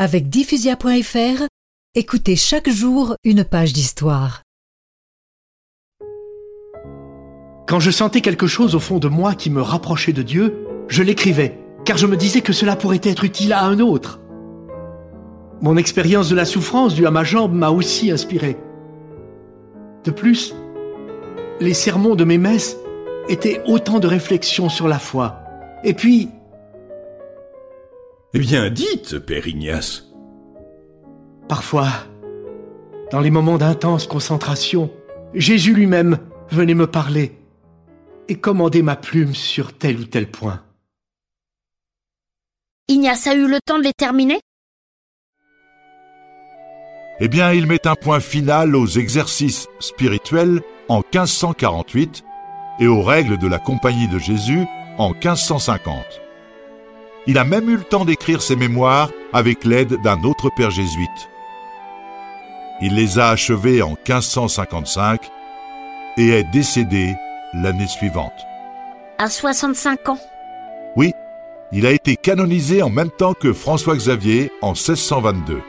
Avec diffusia.fr, écoutez chaque jour une page d'histoire. Quand je sentais quelque chose au fond de moi qui me rapprochait de Dieu, je l'écrivais, car je me disais que cela pourrait être utile à un autre. Mon expérience de la souffrance due à ma jambe m'a aussi inspiré. De plus, les sermons de mes messes étaient autant de réflexions sur la foi. Et puis... Eh bien, dites, Père Ignace. Parfois, dans les moments d'intense concentration, Jésus lui-même venait me parler et commander ma plume sur tel ou tel point. Ignace a eu le temps de les terminer? Eh bien, il met un point final aux exercices spirituels en 1548 et aux règles de la Compagnie de Jésus en 1550. Il a même eu le temps d'écrire ses mémoires avec l'aide d'un autre père jésuite. Il les a achevés en 1555 et est décédé l'année suivante. À 65 ans. Oui, il a été canonisé en même temps que François Xavier en 1622.